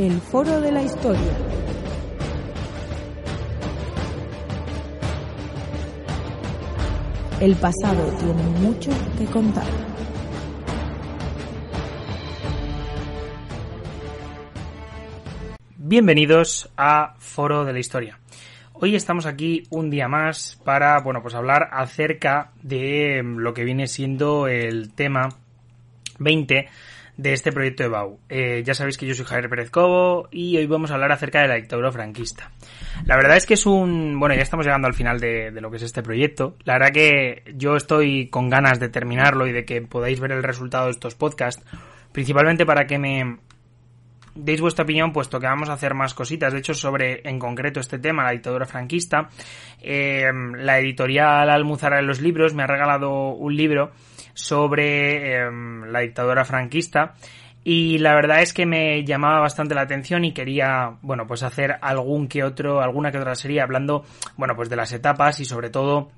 El Foro de la Historia. El pasado tiene mucho que contar. Bienvenidos a Foro de la Historia. Hoy estamos aquí un día más para, bueno, pues hablar acerca de lo que viene siendo el tema 20 de este proyecto de BAU. Eh, ya sabéis que yo soy Javier Pérez Cobo y hoy vamos a hablar acerca de la dictadura franquista. La verdad es que es un... Bueno, ya estamos llegando al final de, de, lo que es este proyecto. La verdad que yo estoy con ganas de terminarlo y de que podáis ver el resultado de estos podcasts, principalmente para que me deis vuestra opinión, puesto que vamos a hacer más cositas. De hecho, sobre en concreto este tema, la dictadura franquista, eh, la editorial Almuzara de los libros me ha regalado un libro sobre eh, la dictadura franquista. Y la verdad es que me llamaba bastante la atención y quería, bueno, pues hacer algún que otro, alguna que otra serie hablando, bueno, pues de las etapas y sobre todo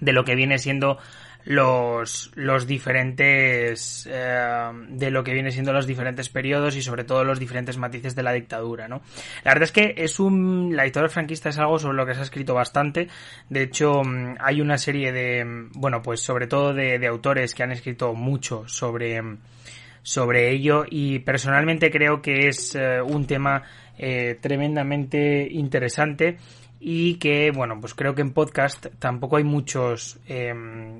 de lo que viene siendo los, los diferentes eh, de lo que viene siendo los diferentes periodos y sobre todo los diferentes matices de la dictadura, ¿no? La verdad es que es un la dictadura franquista es algo sobre lo que se ha escrito bastante. De hecho, mm, hay una serie de mm, bueno, pues sobre todo de, de autores que han escrito mucho sobre mm, sobre ello y personalmente creo que es eh, un tema eh, tremendamente interesante y que, bueno, pues creo que en podcast tampoco hay muchos, eh,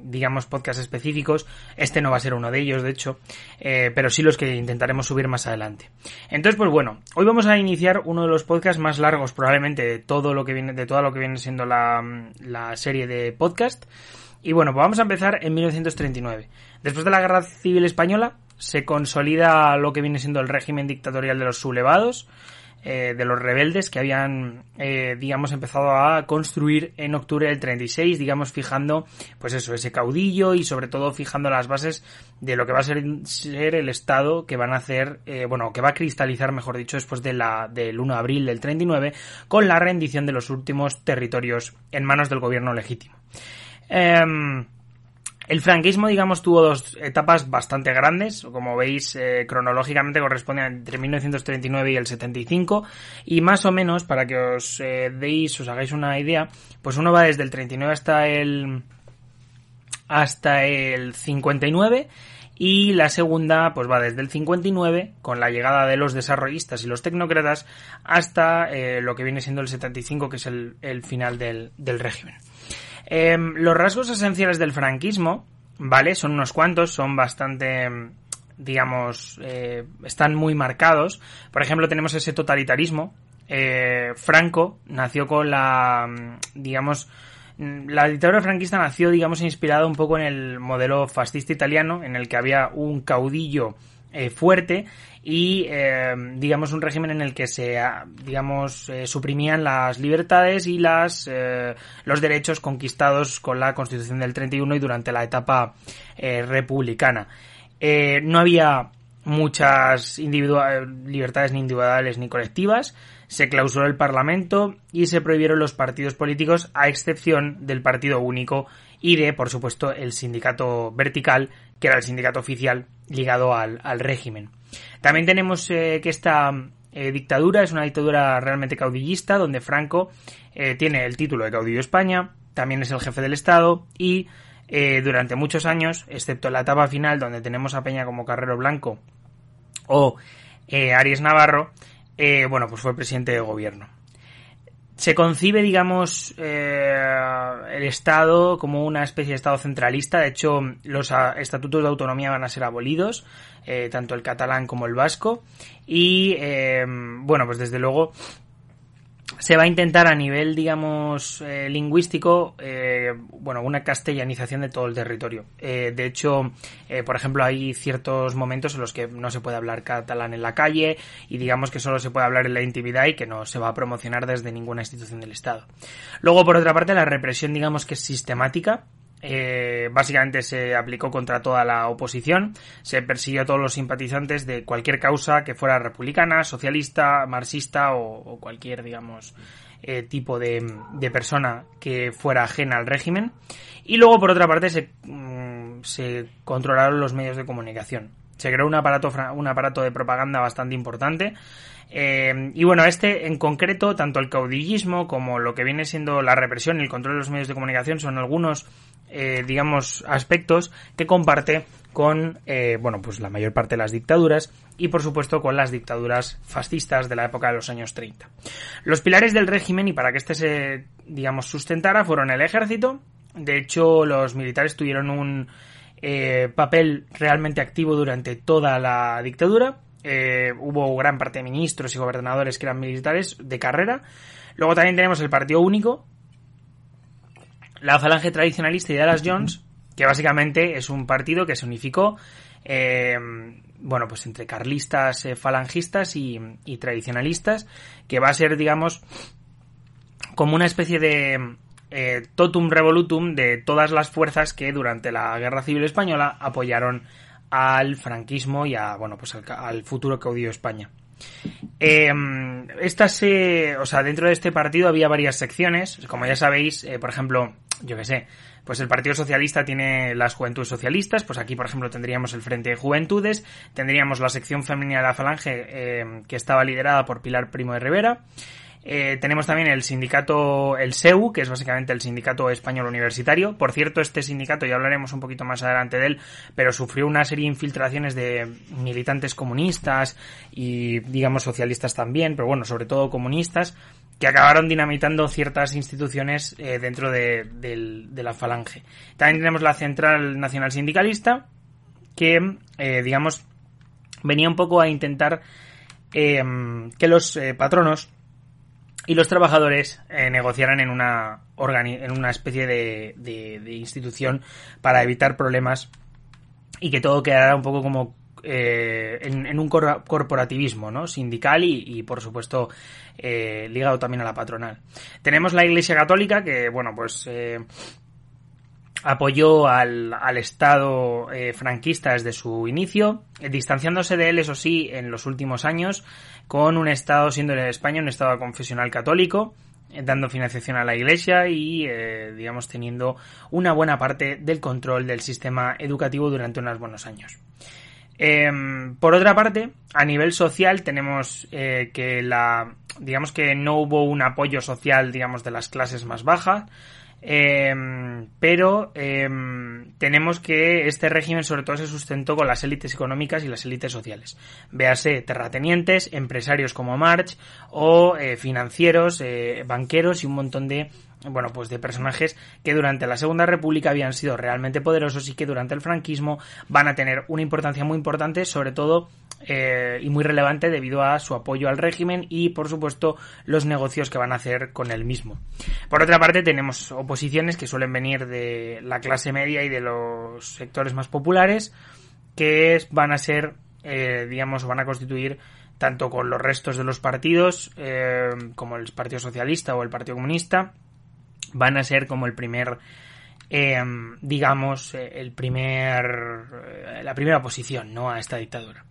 digamos, podcasts específicos. Este no va a ser uno de ellos, de hecho, eh, pero sí los que intentaremos subir más adelante. Entonces, pues bueno, hoy vamos a iniciar uno de los podcasts más largos probablemente de todo lo que viene, de todo lo que viene siendo la, la serie de podcast. Y bueno, pues vamos a empezar en 1939. Después de la Guerra Civil Española, se consolida lo que viene siendo el régimen dictatorial de los sublevados eh, de los rebeldes que habían, eh, digamos, empezado a construir en octubre del 36, digamos, fijando, pues eso, ese caudillo y sobre todo fijando las bases de lo que va a ser, ser el Estado que van a hacer, eh, bueno, que va a cristalizar, mejor dicho, después de la, del 1 de abril del 39, con la rendición de los últimos territorios en manos del gobierno legítimo. El franquismo, digamos, tuvo dos etapas bastante grandes, como veis, eh, cronológicamente corresponden entre 1939 y el 75, y más o menos, para que os eh, deis, os hagáis una idea, pues uno va desde el 39 hasta el hasta el 59 y la segunda pues va desde el 59 con la llegada de los desarrollistas y los tecnócratas hasta eh, lo que viene siendo el 75 que es el, el final del, del régimen. Eh, los rasgos esenciales del franquismo, ¿vale? Son unos cuantos, son bastante, digamos, eh, están muy marcados. Por ejemplo, tenemos ese totalitarismo. Eh, Franco nació con la, digamos, la dictadura franquista nació, digamos, inspirada un poco en el modelo fascista italiano, en el que había un caudillo eh, fuerte y eh, digamos un régimen en el que se digamos eh, suprimían las libertades y las eh, los derechos conquistados con la Constitución del 31 y durante la etapa eh, republicana. No había muchas libertades ni individuales ni colectivas. Se clausuró el Parlamento y se prohibieron los partidos políticos a excepción del partido único y de por supuesto el sindicato vertical que era el sindicato oficial ligado al, al régimen también tenemos eh, que esta eh, dictadura es una dictadura realmente caudillista, donde Franco eh, tiene el título de caudillo España, también es el jefe del Estado y eh, durante muchos años, excepto la etapa final donde tenemos a Peña como Carrero Blanco o eh, Aries Navarro, bueno, pues fue presidente de gobierno. Se concibe, digamos, el Estado como una especie de Estado centralista. De hecho, los estatutos de autonomía van a ser abolidos eh, tanto el catalán como el vasco. Y eh, bueno, pues desde luego se va a intentar a nivel, digamos, eh, lingüístico, eh, bueno, una castellanización de todo el territorio. Eh, de hecho, por ejemplo, hay ciertos momentos en los que no se puede hablar catalán en la calle y digamos que solo se puede hablar en la intimidad y que no se va a promocionar desde ninguna institución del Estado. Luego, por otra parte, la represión, digamos que es sistemática, eh, básicamente se aplicó contra toda la oposición, se persiguió a todos los simpatizantes de cualquier causa que fuera republicana, socialista, marxista o, cualquier, digamos, eh, tipo de, persona que fuera ajena al régimen. Y luego, por otra parte, se, mm, se controlaron los medios de comunicación. Se creó un aparato, un aparato de propaganda bastante importante. Eh, y bueno, este en concreto, tanto el caudillismo como lo que viene siendo la represión y el control de los medios de comunicación son algunos eh, digamos, aspectos que comparte con, eh, bueno, pues la mayor parte de las dictaduras y, por supuesto, con las dictaduras fascistas de la época de los años 30. Los pilares del régimen y para que este se, digamos, sustentara fueron el ejército. De hecho, los militares tuvieron un eh, papel realmente activo durante toda la dictadura. hubo gran parte de ministros y gobernadores que eran militares de carrera. Luego también tenemos el Partido Único, la falange tradicionalista y Dallas Jones, que básicamente es un partido que se unificó, eh, bueno, pues entre carlistas, eh, falangistas y, tradicionalistas, que va a ser, digamos, como una especie de eh, totum revolutum de todas las fuerzas que durante la Guerra Civil Española apoyaron al franquismo y a, bueno, pues al, futuro caudillo España. Eh, estas, o sea, dentro de este partido había varias secciones. Como ya sabéis, por ejemplo, yo qué sé, pues el Partido Socialista tiene las Juventudes Socialistas, pues aquí, por ejemplo, tendríamos el Frente de Juventudes, tendríamos la sección femenina de la Falange, eh, que estaba liderada por Pilar Primo de Rivera, eh, tenemos también el sindicato, el SEU, que es básicamente el sindicato español universitario. Por cierto, este sindicato, ya hablaremos un poquito más adelante de él, pero sufrió una serie de infiltraciones de militantes comunistas y, digamos, socialistas también, pero bueno, sobre todo comunistas, que acabaron dinamitando ciertas instituciones eh, dentro de, la falange. También tenemos la Central Nacional Sindicalista, que, eh, digamos, venía un poco a intentar eh, que los patronos y los trabajadores negociaran en una, en una especie de, de, institución para evitar problemas y que todo quedara un poco como eh, en, un corporativismo ¿no? sindical y, por supuesto eh, ligado también a la patronal. Tenemos la Iglesia Católica que, bueno, pues eh, apoyó al, al Estado franquista desde su inicio, distanciándose de él, eso sí, en los últimos años, con un Estado, siendo en España un Estado confesional católico, dando financiación a la Iglesia y, digamos, teniendo una buena parte del control del sistema educativo durante unos buenos años. Em, por otra parte, a nivel social tenemos eh, que la, digamos que no hubo un apoyo social, digamos, de las clases más bajas, em, pero em, tenemos que este régimen sobre todo se sustentó con las élites económicas y las élites sociales. Véase terratenientes, empresarios como March o eh, financieros, eh, banqueros y un montón de bueno, pues de personajes que durante la Segunda República habían sido realmente poderosos y que durante el franquismo van a tener una importancia muy importante, sobre todo eh, y muy relevante debido a su apoyo al régimen y, por supuesto, los negocios que van a hacer con el mismo. Por otra parte, tenemos oposiciones que suelen venir de la clase media y de los sectores más populares, que van a ser, eh, digamos, van a constituir tanto con los restos de los partidos, eh, como el Partido Socialista o el Partido Comunista, van a ser como el primer eh, digamos eh, el primer eh, la primera posición no a esta dictadura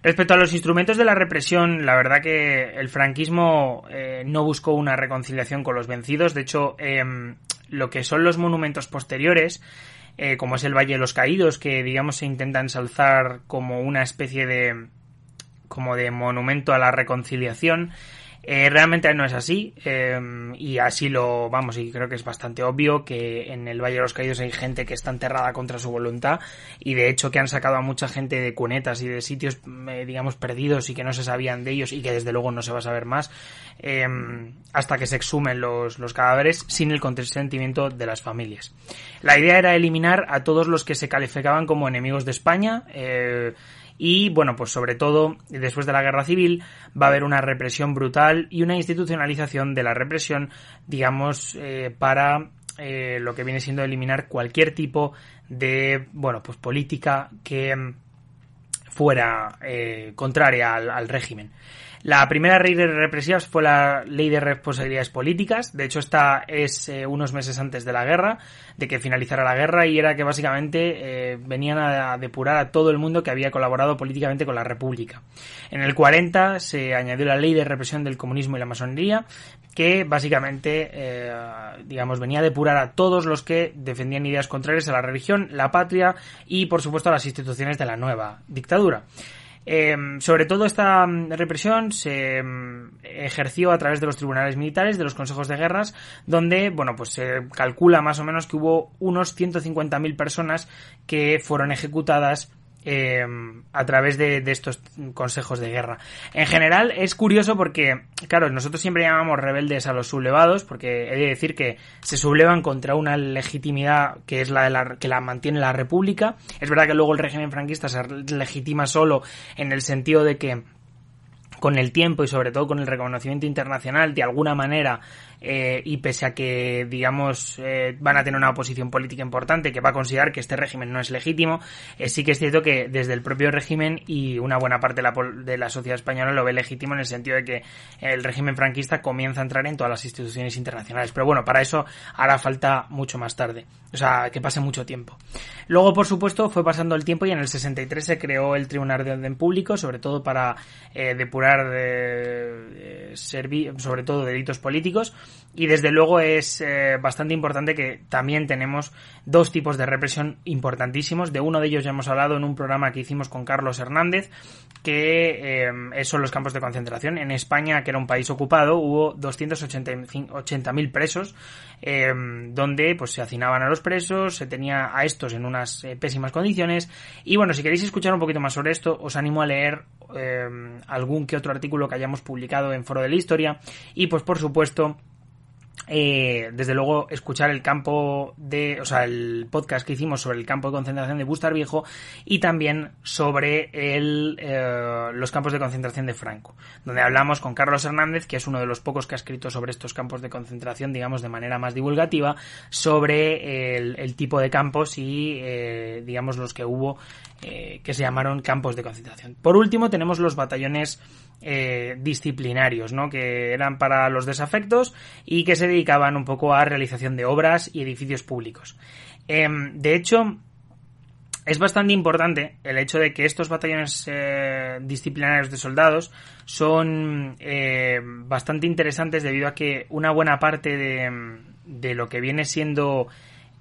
Respecto a los instrumentos de la represión, la verdad que el franquismo no buscó una reconciliación con los vencidos. De hecho, em, lo que son los monumentos posteriores, como es el Valle de los Caídos, que digamos se intenta ensalzar como una especie de como de monumento a la reconciliación, eh, realmente no es así em, y así lo vamos y creo que es bastante obvio que en el Valle de los Caídos hay gente que está enterrada contra su voluntad y de hecho que han sacado a mucha gente de cunetas y de sitios eh, digamos perdidos y que no se sabían de ellos y que desde luego no se va a saber más em, hasta que se exhumen los, los cadáveres sin el consentimiento de las familias. La idea era eliminar a todos los que se calificaban como enemigos de España eh, y bueno, pues sobre todo después de la guerra civil va a haber una represión brutal y una institucionalización de la represión, digamos, eh, para eh, lo que viene siendo eliminar cualquier tipo de, bueno, pues política que mm, fuera eh, contraria al régimen. La primera ley de represivas fue la ley de responsabilidades políticas. De hecho, esta es eh, unos meses antes de la guerra, de que finalizara la guerra, y era que básicamente eh, venían a, depurar a todo el mundo que había colaborado políticamente con la República. En el 40 se añadió la ley de represión del comunismo y la masonería, que básicamente, eh, digamos, venía a depurar a todos los que defendían ideas contrarias a la religión, la patria y, por supuesto, a las instituciones de la nueva dictadura. Em, sobre todo esta mm, represión se em, ejerció a través de los tribunales militares, de los consejos de guerras, donde, bueno, pues se calcula más o menos que hubo unos 150.000 personas que fueron ejecutadas eh, a través de, estos consejos de guerra. En general es curioso porque, claro, nosotros siempre llamamos rebeldes a los sublevados porque he de decir que se sublevan contra una legitimidad que es la, de la que la mantiene la República. Es verdad que luego el régimen franquista se legitima solo en el sentido de que con el tiempo y sobre todo con el reconocimiento internacional de alguna manera eh, y pese a que, digamos, eh, van a tener una oposición política importante que va a considerar que este régimen no es legítimo, eh, sí que es cierto que desde el propio régimen y una buena parte de la, de la sociedad española lo ve legítimo en el sentido de que el régimen franquista comienza a entrar en todas las instituciones internacionales. Pero bueno, para eso hará falta mucho más tarde. O sea, que pase mucho tiempo. Luego, por supuesto, fue pasando el tiempo y en el 63 se creó el Tribunal de Orden Público, sobre todo para depurar de, sobre todo delitos políticos y desde luego es eh, bastante importante que también tenemos dos tipos de represión importantísimos. De uno de ellos ya hemos hablado en un programa que hicimos con Carlos Hernández, que eh, son los campos de concentración. En España, que era un país ocupado, hubo 280.000 presos, eh, donde pues se hacinaban a los presos, se tenía a estos en unas pésimas condiciones. Y bueno, si queréis escuchar un poquito más sobre esto, os animo a leer algún que otro artículo que hayamos publicado en Foro de la Historia. Y pues por supuesto eh, desde luego escuchar el campo de, o sea, el podcast que hicimos sobre el campo de concentración de Bustar Viejo y también sobre el, eh, los campos de concentración de Franco, donde hablamos con Carlos Hernández, que es uno de los pocos que ha escrito sobre estos campos de concentración, digamos, de manera más divulgativa, sobre el, tipo de campos y, eh, digamos, los que hubo que se llamaron campos de concentración. Por último, tenemos los batallones eh, disciplinarios, ¿no? Que eran para los desafectos y que se dedicaban un poco a realización de obras y edificios públicos. Em, de hecho, es bastante importante el hecho de que estos batallones eh, disciplinarios de soldados son eh, bastante interesantes debido a que una buena parte de, de lo que viene siendo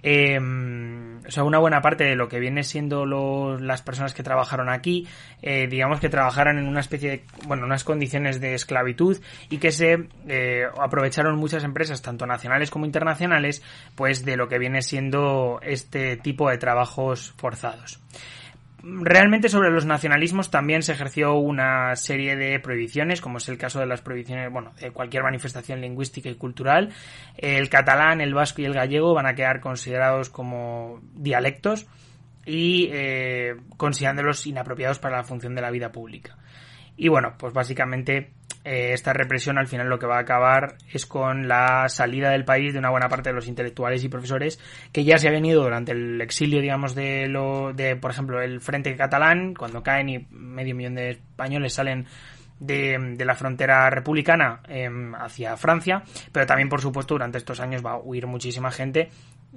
eh, o sea, una buena parte de lo que viene siendo las personas que trabajaron aquí, eh, digamos que trabajaron en una especie de, bueno, unas condiciones de esclavitud y que se eh, aprovecharon muchas empresas, tanto nacionales como internacionales, pues de lo que viene siendo este tipo de trabajos forzados realmente sobre los nacionalismos también se ejerció una serie de prohibiciones, como es el caso de las prohibiciones, bueno, de cualquier manifestación lingüística y cultural. El catalán, el vasco y el gallego van a quedar considerados como dialectos y eh, considerándolos inapropiados para la función de la vida pública. Y bueno, pues básicamente eh, esta represión al final lo que va a acabar es con la salida del país de una buena parte de los intelectuales y profesores que ya se habían ido durante el exilio, digamos, de lo, de, por ejemplo, el Frente Catalán, cuando caen y medio millón de españoles salen de, de la frontera republicana em, hacia Francia, pero también, por supuesto, durante estos años va a huir muchísima gente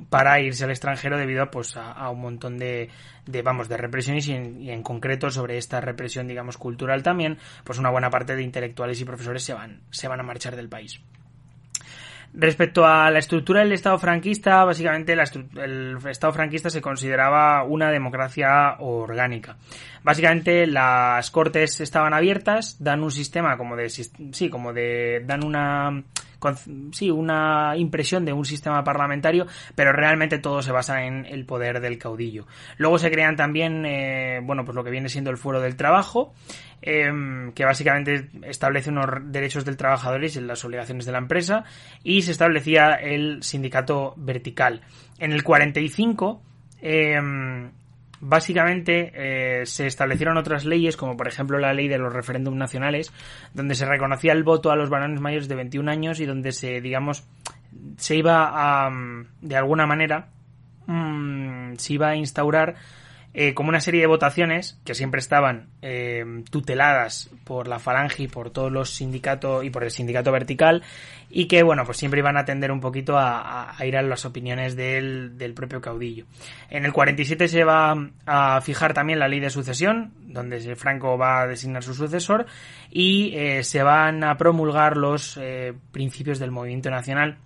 para irse al extranjero debido pues a, un montón de, de, vamos de represiones y en, y en, concreto sobre esta represión digamos cultural también pues una buena parte de intelectuales y profesores se van se van a marchar del país Respecto a la estructura del Estado franquista, básicamente el Estado franquista se consideraba una democracia orgánica. Básicamente las cortes estaban abiertas, dan un sistema como de sí, como de dan una sí, una impresión de un sistema parlamentario, pero realmente todo se basa en el poder del caudillo. Luego se crean también, eh, bueno, pues lo que viene siendo el fuero del trabajo, em, que básicamente establece unos derechos del trabajador y las obligaciones de la empresa, y se establecía el sindicato vertical. En el 45, básicamente eh, se establecieron otras leyes, como por ejemplo la ley de los referéndums nacionales, donde se reconocía el voto a los varones mayores de 21 años y donde se, digamos, se iba a, mm, de alguna manera, mmm, se iba a instaurar eh, como una serie de votaciones que siempre estaban eh, tuteladas por la Falange y por todos los sindicatos y por el sindicato vertical y que bueno pues siempre iban a atender un poquito a, ir a las opiniones del, del, propio caudillo. En el 47 se va a fijar también la ley de sucesión donde Franco va a designar su sucesor y eh, se van a promulgar los principios del movimiento nacional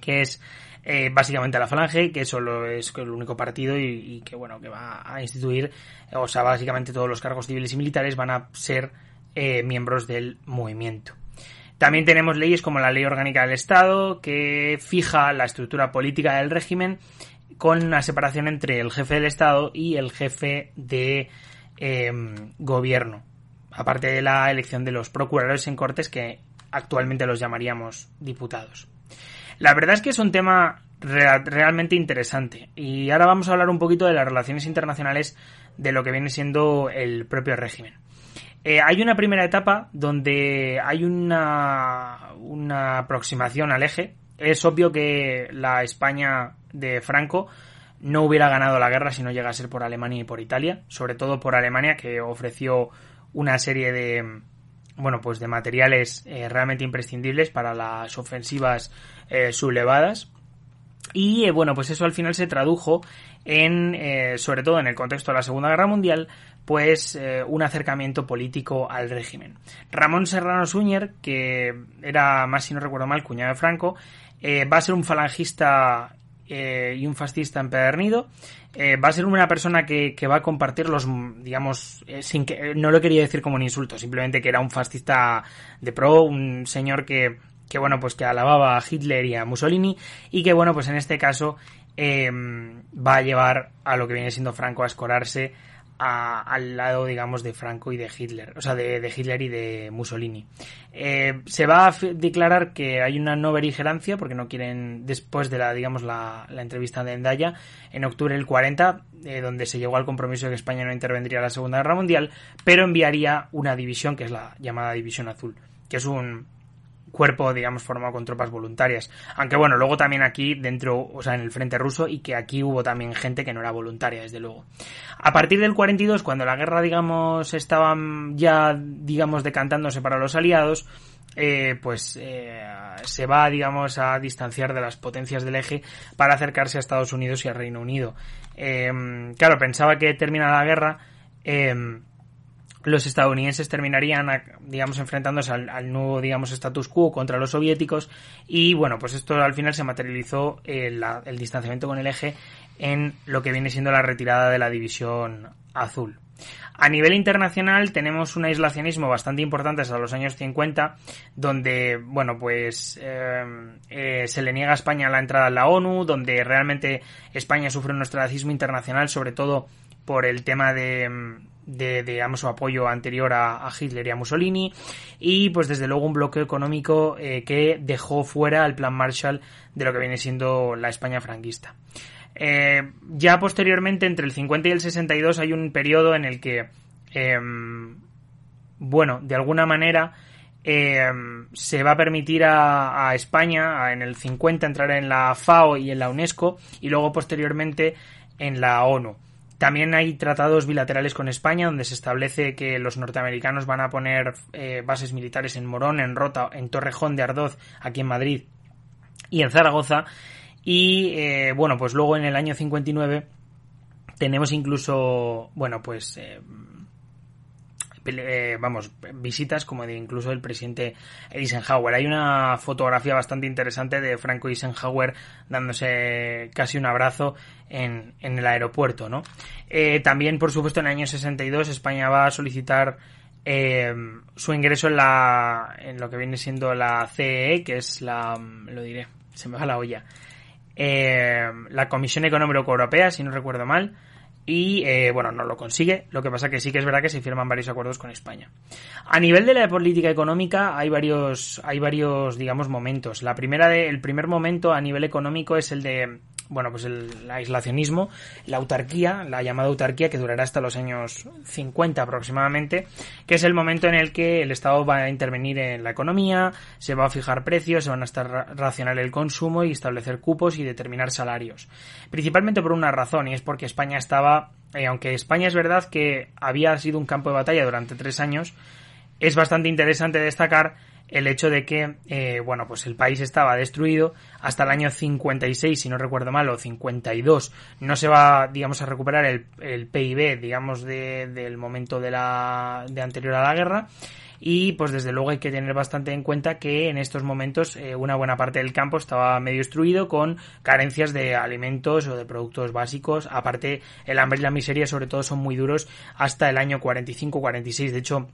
que es eh, básicamente la Falange, que solo es el único partido y, que bueno, que va a instituir, o sea, básicamente todos los cargos civiles y militares van a ser eh, miembros del movimiento. También tenemos leyes como la Ley Orgánica del Estado, que fija la estructura política del régimen con una separación entre el jefe del Estado y el jefe de em, gobierno. Aparte de la elección de los procuradores en cortes, que actualmente los llamaríamos diputados. La verdad es que es un tema realmente interesante. Y ahora vamos a hablar un poquito de las relaciones internacionales de lo que viene siendo el propio régimen. Eh, hay una primera etapa donde hay una, una aproximación al eje. Es obvio que la España de Franco no hubiera ganado la guerra si no llega a ser por Alemania y por Italia, sobre todo por Alemania que ofreció una serie de bueno pues de materiales eh, realmente imprescindibles para las ofensivas eh, sublevadas. Y eh, bueno, pues eso al final se tradujo en, eh, sobre todo en el contexto de la Segunda Guerra Mundial, pues un acercamiento político al régimen. Ramón Serrano Suñer, que era, más si no recuerdo mal, cuñado de Franco, va a ser un falangista y un fascista empedernido. va a ser una persona que, que va a compartir los, digamos, sin que, no lo quería decir como un insulto, simplemente que era un fascista de pro, un señor que que bueno, pues que alababa a Hitler y a Mussolini y que bueno, pues en este caso em, va a llevar a lo que viene siendo Franco a escorarse al lado, digamos, de Franco y de Hitler, o sea, de, Hitler y de Mussolini. Eh, se va a declarar que hay una no beligerancia, porque no quieren, después de la, digamos, la, entrevista de Endaya, en octubre del 40, eh, donde se llegó al compromiso de que España no intervendría en la Segunda Guerra Mundial, pero enviaría una división, que es la llamada División Azul, que es un, cuerpo, digamos, formado con tropas voluntarias. Aunque bueno, luego también aquí dentro, o sea, en el frente ruso, y que aquí hubo también gente que no era voluntaria, desde luego. A partir del 42, cuando la guerra, digamos, estaba ya, digamos, decantándose para los aliados, eh, pues eh, se va, digamos, a distanciar de las potencias del eje para acercarse a Estados Unidos y al Reino Unido. Eh, claro, pensaba que termina la guerra los estadounidenses terminarían, digamos, enfrentándose al, nuevo, digamos, status quo contra los soviéticos y, bueno, pues esto al final se materializó el, el distanciamiento con el eje en lo que viene siendo la retirada de la división azul. A nivel internacional tenemos un aislacionismo bastante importante hasta los años 50, donde, bueno, pues eh, eh, se le niega a España la entrada en la ONU, donde realmente España sufre un ostracismo internacional, sobre todo por el tema de, de, digamos, su apoyo anterior a, Hitler y a Mussolini y pues desde luego un bloqueo económico eh, que dejó fuera el plan Marshall de lo que viene siendo la España franquista. Eh, ya posteriormente, entre el 50 y el 62, hay un periodo en el que, em, bueno, de alguna manera, em, se va a permitir a, a, España en el 50 entrar en la FAO y en la UNESCO y luego posteriormente en la ONU. También hay tratados bilaterales con España donde se establece que los norteamericanos van a poner eh, bases militares en Morón, en Rota, en Torrejón de Ardoz, aquí en Madrid y en Zaragoza. Y eh, bueno, pues luego en el año 59 tenemos incluso, bueno, pues eh, eh, vamos, visitas como de incluso el presidente Eisenhower. Hay una fotografía bastante interesante de Franco Eisenhower dándose casi un abrazo en, en el aeropuerto, ¿no? Eh, también, por supuesto, en el año 62 España va a solicitar eh, su ingreso en la en lo que viene siendo la CEE, que es la lo diré, se me va la olla. la Comisión Económica Europea, si no recuerdo mal, y eh, bueno, no lo consigue. Lo que pasa que sí que es verdad que se firman varios acuerdos con España. A nivel de la política económica hay varios, hay varios, digamos, momentos. La primera de, el primer momento a nivel económico es el de bueno, pues el aislacionismo, la autarquía, la llamada autarquía que durará hasta los años 50 aproximadamente, que es el momento en el que el Estado va a intervenir en la economía, se va a fijar precios, se van a estar el consumo y establecer cupos y determinar salarios. Principalmente por una razón, y es porque España estaba, eh, aunque España es verdad que había sido un campo de batalla durante tres años, es bastante interesante destacar el hecho de que, eh, bueno, pues el país estaba destruido hasta el año 56, si no recuerdo mal, o 52. No se va, digamos, a recuperar el, el PIB, digamos, de, del momento de la, de anterior a la guerra. Y pues desde luego hay que tener bastante en cuenta que en estos momentos eh, una buena parte del campo estaba medio destruido con carencias de alimentos o de productos básicos. Aparte, el hambre y la miseria sobre todo son muy duros hasta el año 45-46. De hecho,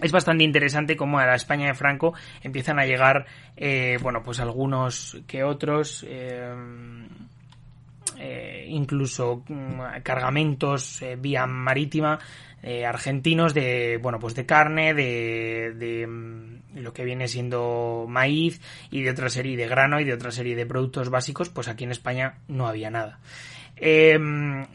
es bastante interesante cómo a la España de Franco empiezan a llegar, eh, bueno, pues algunos que otros, eh, eh, incluso mm, cargamentos vía marítima argentinos de, bueno, pues de carne, de, de mm, lo que viene siendo maíz y de otra serie de grano y de otra serie de productos básicos, pues aquí en España no había nada. Eh,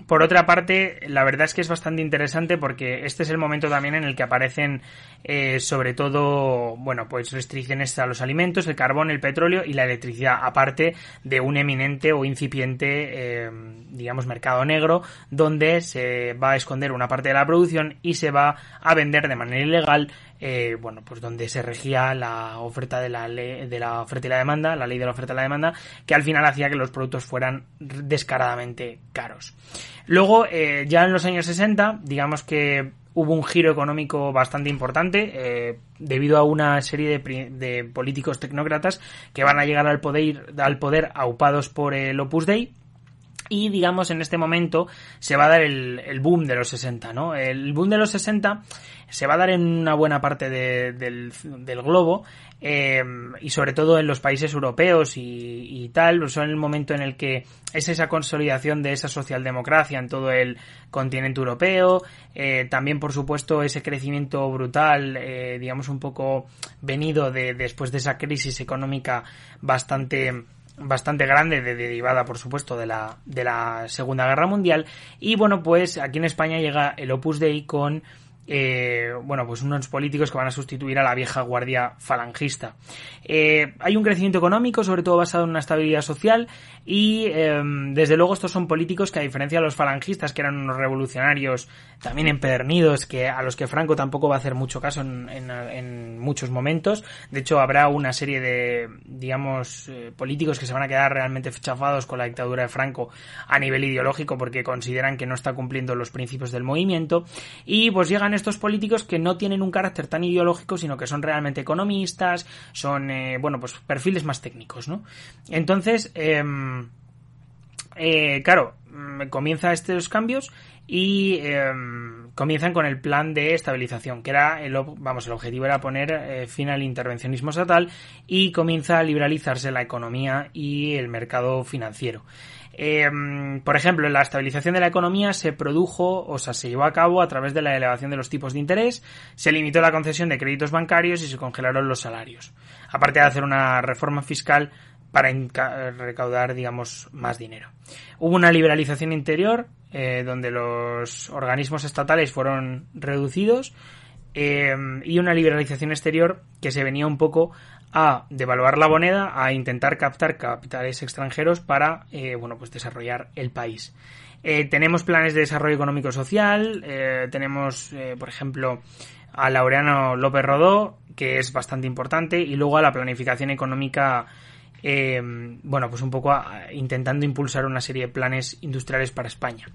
por otra parte, la verdad es que es bastante interesante porque este es el momento también en el que aparecen eh, sobre todo, bueno, pues restricciones a los alimentos, el carbón, el petróleo y la electricidad, aparte de un eminente o incipiente, eh, digamos, mercado negro, donde se va a esconder una parte de la producción y se va a vender de manera ilegal eh, bueno, pues donde se regía la oferta de la ley, de la oferta y la demanda, la ley de la oferta y la demanda, que al final hacía que los productos fueran descaradamente caros. Luego, eh, ya en los años 60, digamos que hubo un giro económico bastante importante eh, debido a una serie de, de, políticos tecnócratas que van a llegar al poder, al poder aupados por el Opus Dei y digamos en este momento se va a dar el, el, boom de los 60, ¿no? El boom de los 60 se va a dar en una buena parte de, del, del, globo eh, y sobre todo en los países europeos y, y, tal, son el momento en el que es esa consolidación de esa socialdemocracia en todo el continente europeo, eh, también por supuesto ese crecimiento brutal, eh, digamos un poco venido de después de esa crisis económica bastante bastante grande, de, derivada por supuesto de la, de la Segunda Guerra Mundial. Y bueno, pues aquí en España llega el Opus Dei con eh, bueno, pues unos políticos que van a sustituir a la vieja guardia falangista. Eh, hay un crecimiento económico, sobre todo basado en una estabilidad social, y eh, desde luego estos son políticos que a diferencia de los falangistas, que eran unos revolucionarios también empedernidos, que a los que Franco tampoco va a hacer mucho caso en, muchos momentos. De hecho, habrá una serie de, digamos, eh, políticos que se van a quedar realmente chafados con la dictadura de Franco a nivel ideológico porque consideran que no está cumpliendo los principios del movimiento. Y pues llegan estos políticos que no tienen un carácter tan ideológico, sino que son realmente economistas, son, eh, bueno, pues perfiles más técnicos, ¿no? Entonces, eh, eh, claro, mm, comienza estos cambios y eh, comienzan con el plan de estabilización, que era el, vamos, el objetivo era poner eh, fin al intervencionismo estatal y comienza a liberalizarse la economía y el mercado financiero. Eh, por ejemplo, la estabilización de la economía se produjo, o sea, se llevó a cabo a través de la elevación de los tipos de interés, se limitó la concesión de créditos bancarios y se congelaron los salarios. Aparte de hacer una reforma fiscal para recaudar, digamos, más dinero. Hubo una liberalización interior, eh, donde los organismos estatales fueron reducidos, eh, y una liberalización exterior que se venía un poco a devaluar la moneda, a intentar captar capitales extranjeros para, eh, bueno, pues desarrollar el país. Eh, tenemos planes de desarrollo económico social, eh, tenemos, por ejemplo, a Laureano López Rodó, que es bastante importante, y luego a la planificación económica bueno, pues un poco intentando impulsar una serie de planes industriales para España.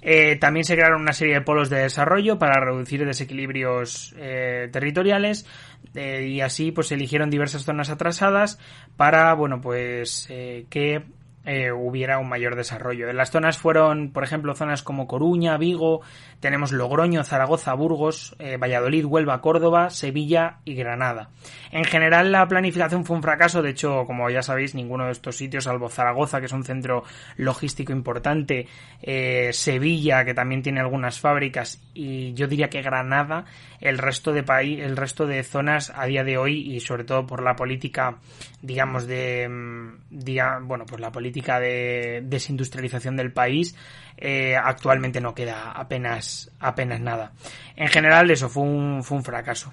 Eh, también se crearon una serie de polos de desarrollo para reducir desequilibrios eh, territoriales y así pues eligieron diversas zonas atrasadas para, bueno, pues que eh, hubiera un mayor desarrollo. Las zonas fueron, por ejemplo, zonas como Coruña, Vigo, tenemos Logroño, Zaragoza, Burgos, eh, Valladolid, Huelva, Córdoba, Sevilla y Granada. En general la planificación fue un fracaso, de hecho, como ya sabéis, ninguno de estos sitios, salvo Zaragoza, que es un centro logístico importante, eh, Sevilla, que también tiene algunas fábricas, y yo diría que Granada, el resto de país, el resto de zonas a día de hoy, y sobre todo por la política, digamos, de, mm, bueno, pues la política de desindustrialización del país, eh, actualmente no queda apenas, apenas nada. En general, eso fue un, fue un fracaso.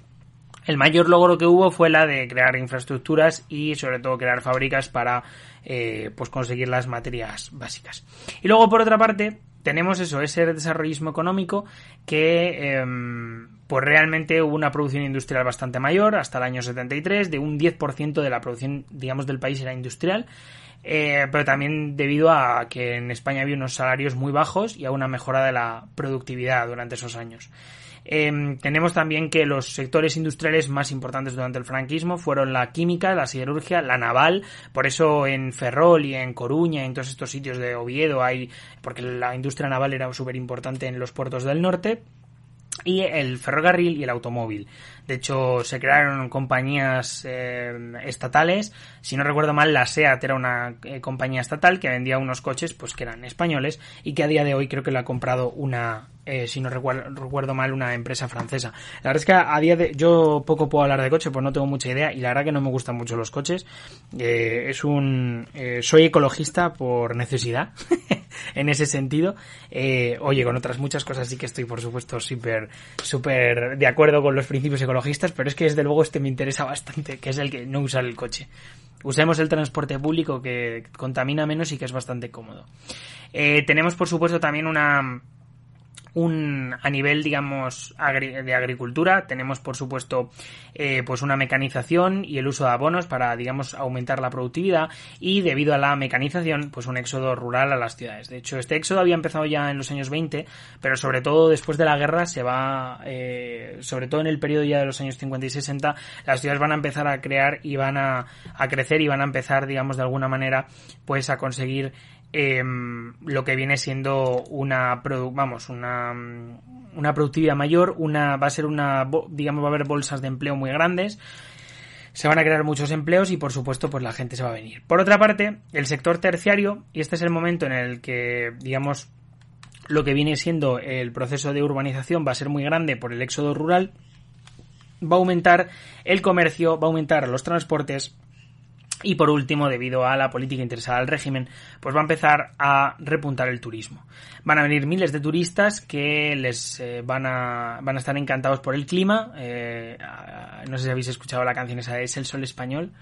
El mayor logro que hubo fue la de crear infraestructuras y sobre todo crear fábricas para eh, pues conseguir las materias básicas. Y luego por otra parte tenemos eso, ese desarrollismo económico que em, pues realmente hubo una producción industrial bastante mayor hasta el año 73, de un 10% de la producción digamos del país era industrial. Eh, pero también debido a que en España había unos salarios muy bajos y a una mejora de la productividad durante esos años. Em, tenemos también que los sectores industriales más importantes durante el franquismo fueron la química, la siderurgia, la naval, por eso en Ferrol y en Coruña, en todos estos sitios de Oviedo hay, porque la industria naval era súper importante en los puertos del norte, y el ferrocarril y el automóvil. De hecho, se crearon compañías eh, estatales. Si no recuerdo mal, la SEAT era una eh, compañía estatal que vendía unos coches pues que eran españoles y que a día de hoy creo que lo ha comprado una, eh, si no recuerdo, mal, una empresa francesa. La verdad es que a día de yo poco puedo hablar de coche, pues no tengo mucha idea y la verdad que no me gustan mucho los coches. es un soy ecologista por necesidad en ese sentido. oye, con otras muchas cosas sí que estoy por supuesto súper súper de acuerdo con los principios ecológicos pero es que desde luego este me interesa bastante, que es el que no usar el coche. Usemos el transporte público que contamina menos y que es bastante cómodo. Eh, tenemos por supuesto también una un, a nivel, digamos, de agricultura, tenemos, por supuesto, eh, pues una mecanización y el uso de abonos para, digamos, aumentar la productividad y debido a la mecanización, pues un éxodo rural a las ciudades. De hecho, este éxodo había empezado ya en los años 20, pero sobre todo después de la guerra se va, eh, sobre todo en el periodo ya de los años 50 y 60, las ciudades van a empezar a crear y van a, a crecer y van a empezar, digamos, de alguna manera, pues a conseguir Em, lo que viene siendo una vamos una, una productividad mayor una va a ser una digamos va a haber bolsas de empleo muy grandes se van a crear muchos empleos y por supuesto pues la gente se va a venir. Por otra parte el sector terciario y este es el momento en el que digamos lo que viene siendo el proceso de urbanización va a ser muy grande por el éxodo rural va a aumentar el comercio va a aumentar los transportes y por último, debido a la política interesada al régimen, pues va a empezar a repuntar el turismo. Van a venir miles de turistas que les eh, van, a, van a estar encantados por el clima. Eh, no sé si habéis escuchado la canción esa, es El Sol Español,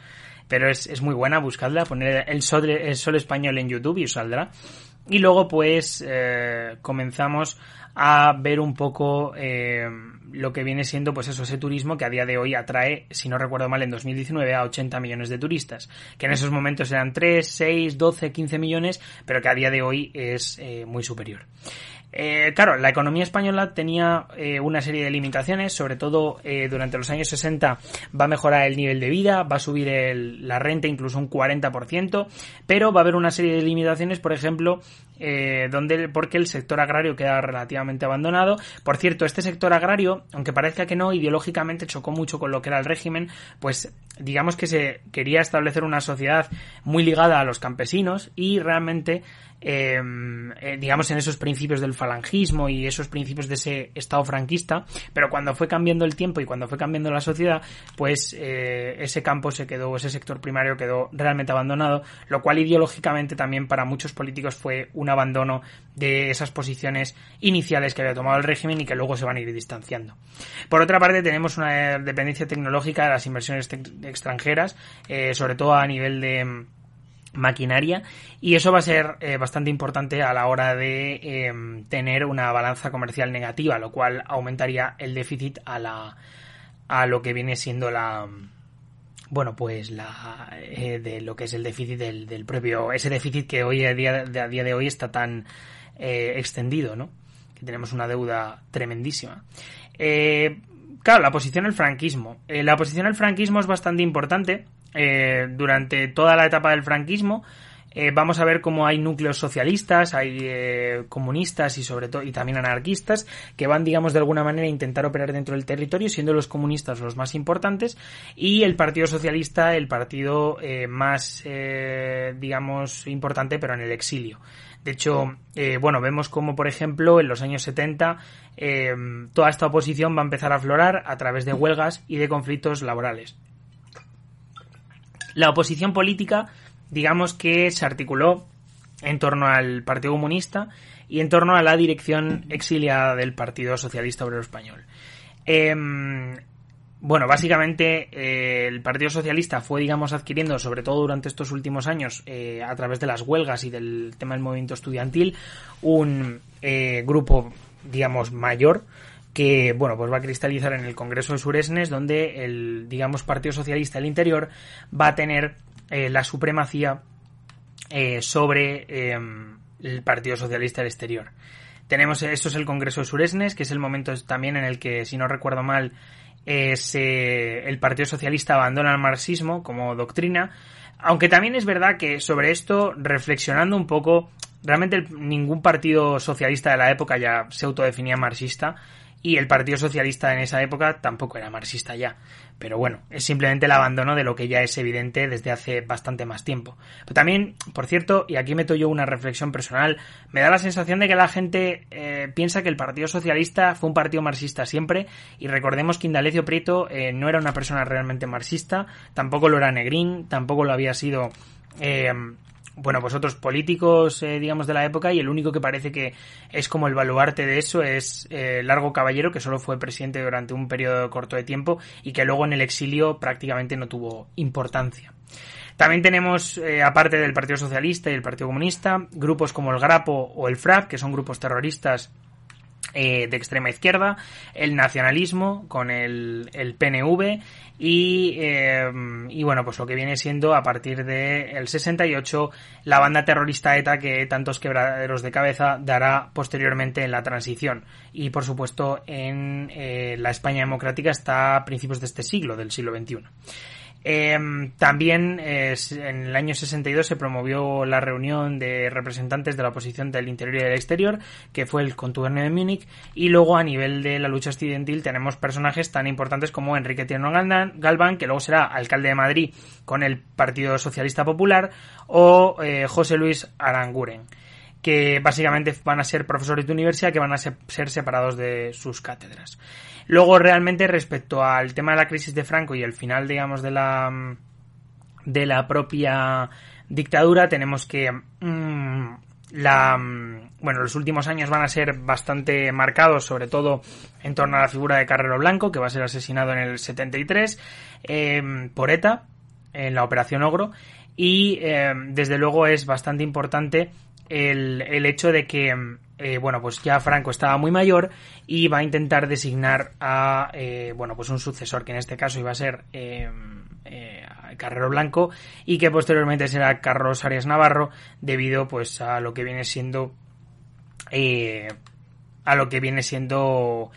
pero es, es muy buena, buscadla, poner el sol, el sol Español en YouTube y os saldrá. Y luego pues eh, comenzamos a ver un poco eh, lo que viene siendo pues eso, ese turismo que a día de hoy atrae, si no recuerdo mal, en 2019 a 80 millones de turistas, que en esos momentos eran 3, 6, 12, 15 millones, pero que a día de hoy es eh, muy superior. Eh, claro, la economía española tenía eh, una serie de limitaciones, sobre todo eh, durante los años 60 va a mejorar el nivel de vida, va a subir la renta incluso un 40%, pero va a haber una serie de limitaciones, por ejemplo, donde porque el sector agrario queda relativamente abandonado. Por cierto, este sector agrario, aunque parezca que no, ideológicamente chocó mucho con lo que era el régimen, pues digamos que se quería establecer una sociedad muy ligada a los campesinos y realmente Em, eh, digamos, en esos principios del falangismo y esos principios de ese Estado franquista, pero cuando fue cambiando el tiempo y cuando fue cambiando la sociedad, pues eh, ese campo se quedó, ese sector primario quedó realmente abandonado, lo cual ideológicamente también para muchos políticos fue un abandono de esas posiciones iniciales que había tomado el régimen y que luego se van a ir distanciando. Por otra parte, tenemos una dependencia tecnológica de las inversiones extranjeras, eh, sobre todo a nivel de maquinaria y eso va a ser eh, bastante importante a la hora de tener una balanza comercial negativa, lo cual aumentaría el déficit a la a lo que viene siendo la bueno pues la eh, de lo que es el déficit del, del, propio ese déficit que hoy a día de, a día de hoy está tan eh, extendido, ¿no? Que tenemos una deuda tremendísima. claro, la posición del franquismo. la posición del franquismo es bastante importante eh, durante toda la etapa del franquismo. Eh, vamos a ver cómo hay núcleos socialistas, hay eh, comunistas y sobre todo y también anarquistas que van, digamos, de alguna manera a intentar operar dentro del territorio, siendo los comunistas los más importantes y el Partido Socialista el partido más, digamos, importante, pero en el exilio. De hecho, bueno, vemos como, por ejemplo, en los años 70 toda esta oposición va a empezar a aflorar a través de huelgas y de conflictos laborales. La oposición política, digamos que se articuló en torno al Partido Comunista y en torno a la dirección exiliada del Partido Socialista Obrero Español. Em, bueno, básicamente eh, el Partido Socialista fue, digamos, adquiriendo, sobre todo durante estos últimos años, eh, a través de las huelgas y del tema del movimiento estudiantil, un eh, grupo, digamos, mayor que, bueno, pues va a cristalizar en el Congreso de Suresnes, donde el, digamos, Partido Socialista del Interior va a tener la supremacía sobre em, el Partido Socialista del Exterior. Tenemos, esto es el Congreso de Suresnes, que es el momento también en el que, si no recuerdo mal, el Partido Socialista abandona el marxismo como doctrina, aunque también es verdad que sobre esto, reflexionando un poco, realmente ningún partido socialista de la época ya se autodefinía marxista, y el Partido Socialista en esa época tampoco era marxista ya. Pero bueno, es simplemente el abandono de lo que ya es evidente desde hace bastante más tiempo. Pero también, por cierto, y aquí meto yo una reflexión personal, me da la sensación de que la gente eh, piensa que el Partido Socialista fue un partido marxista siempre, y recordemos que Indalecio Prieto eh, no era una persona realmente marxista, tampoco lo era Negrín, tampoco lo había sido eh, bueno, pues otros políticos, eh, digamos, de la época y el único que parece que es como el baluarte de eso es eh, Largo Caballero, que solo fue presidente durante un periodo corto de tiempo y que luego en el exilio prácticamente no tuvo importancia. También tenemos, eh, aparte del Partido Socialista y el Partido Comunista, grupos como el Grapo o el FRAP, que son grupos terroristas eh, de extrema izquierda, el nacionalismo con el, el PNV y, eh, y bueno, pues lo que viene siendo a partir del el 68 la banda terrorista ETA que tantos quebraderos de cabeza dará posteriormente en la transición y por supuesto en eh, la España democrática hasta principios de este siglo, del siglo XXI. Em, también en el año 62 se promovió la reunión de representantes de la oposición del interior y del exterior, que fue el contubernio de Múnich, y luego a nivel de la lucha estudiantil tenemos personajes tan importantes como Enrique Tierno Galván, que luego será alcalde de Madrid con el Partido Socialista Popular, o eh, José Luis Aranguren que básicamente van a ser profesores de universidad que van a ser separados de sus cátedras. Luego, realmente, respecto al tema de la crisis de Franco y el final, digamos, de la, de la propia dictadura, tenemos que mm, la, mm, bueno, los últimos años van a ser bastante marcados, sobre todo en torno a la figura de Carrero Blanco, que va a ser asesinado en el 73 eh, por ETA, en la Operación Ogro, y eh, desde luego es bastante importante el, el hecho de que eh, bueno, pues ya Franco estaba muy mayor y va a intentar designar a, eh, bueno, pues un sucesor, que en este caso iba a ser eh, Carrero Blanco y que posteriormente será Carlos Arias Navarro debido pues a lo que viene siendo a lo que viene siendo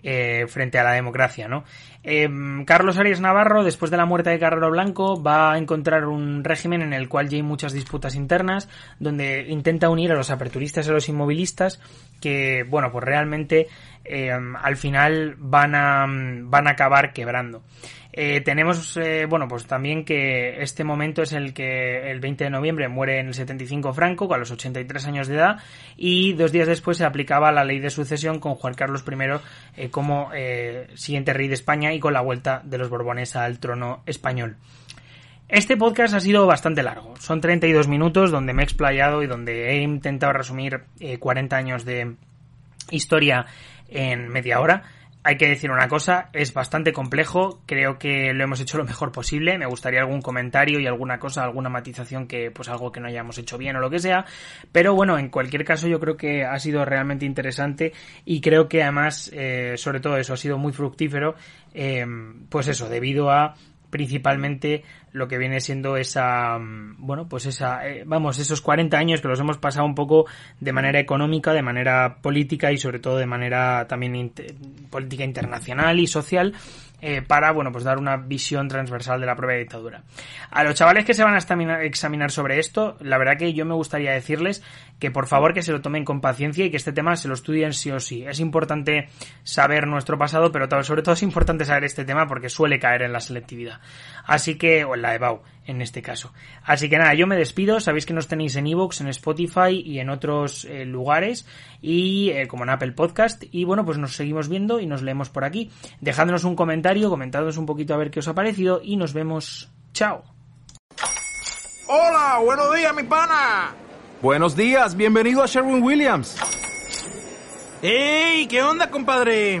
frente a la democracia, ¿no? Em, Carlos Arias Navarro, después de la muerte de Carrero Blanco, va a encontrar un régimen en el cual ya hay muchas disputas internas, donde intenta unir a los aperturistas y a los inmovilistas, que, bueno, pues realmente em, al final van a, van a acabar quebrando. Eh, tenemos, eh, bueno, pues también que este momento es el que el 20 de noviembre muere en el 75 Franco, a los 83 años de edad, y dos días después se aplicaba la ley de sucesión con Juan Carlos I eh, como siguiente rey de España y con la vuelta de los Borbones al trono español. Este podcast ha sido bastante largo, son 32 minutos donde me he explayado y donde he intentado resumir 40 años de historia en media hora hay que decir una cosa, es bastante complejo, creo que lo hemos hecho lo mejor posible, me gustaría algún comentario y alguna cosa, alguna matización que pues algo que no hayamos hecho bien o lo que sea, pero bueno, en cualquier caso yo creo que ha sido realmente interesante y creo que además, eh, sobre todo eso, ha sido muy fructífero, eh, pues eso, debido a principalmente lo que viene siendo esa, mm, bueno, pues esa, eh, vamos, esos 40 años que los hemos pasado un poco de manera económica, de manera política y sobre todo de manera también política internacional y social, eh, para, bueno, pues dar una visión transversal de la propia dictadura. A los chavales que se van a examinar sobre esto, la verdad que yo me gustaría decirles que por favor que se lo tomen con paciencia y que este tema se lo estudien sí o sí. Es importante saber nuestro pasado, pero sobre todo es importante saber este tema porque suele caer en la selectividad. Así que, o en la EBAU, en este caso. Así que nada, yo me despido. Sabéis que nos tenéis en Evox, en Spotify y en otros eh, lugares, y eh, como en Apple Podcast. Y bueno, pues nos seguimos viendo y nos leemos por aquí. Dejadnos un comentario, comentadnos un poquito a ver qué os ha parecido y nos vemos. ¡Chao! Hola, buenos días, mi pana. Buenos días, bienvenido a Sherwin Williams. ¡Ey! ¿Qué onda, compadre?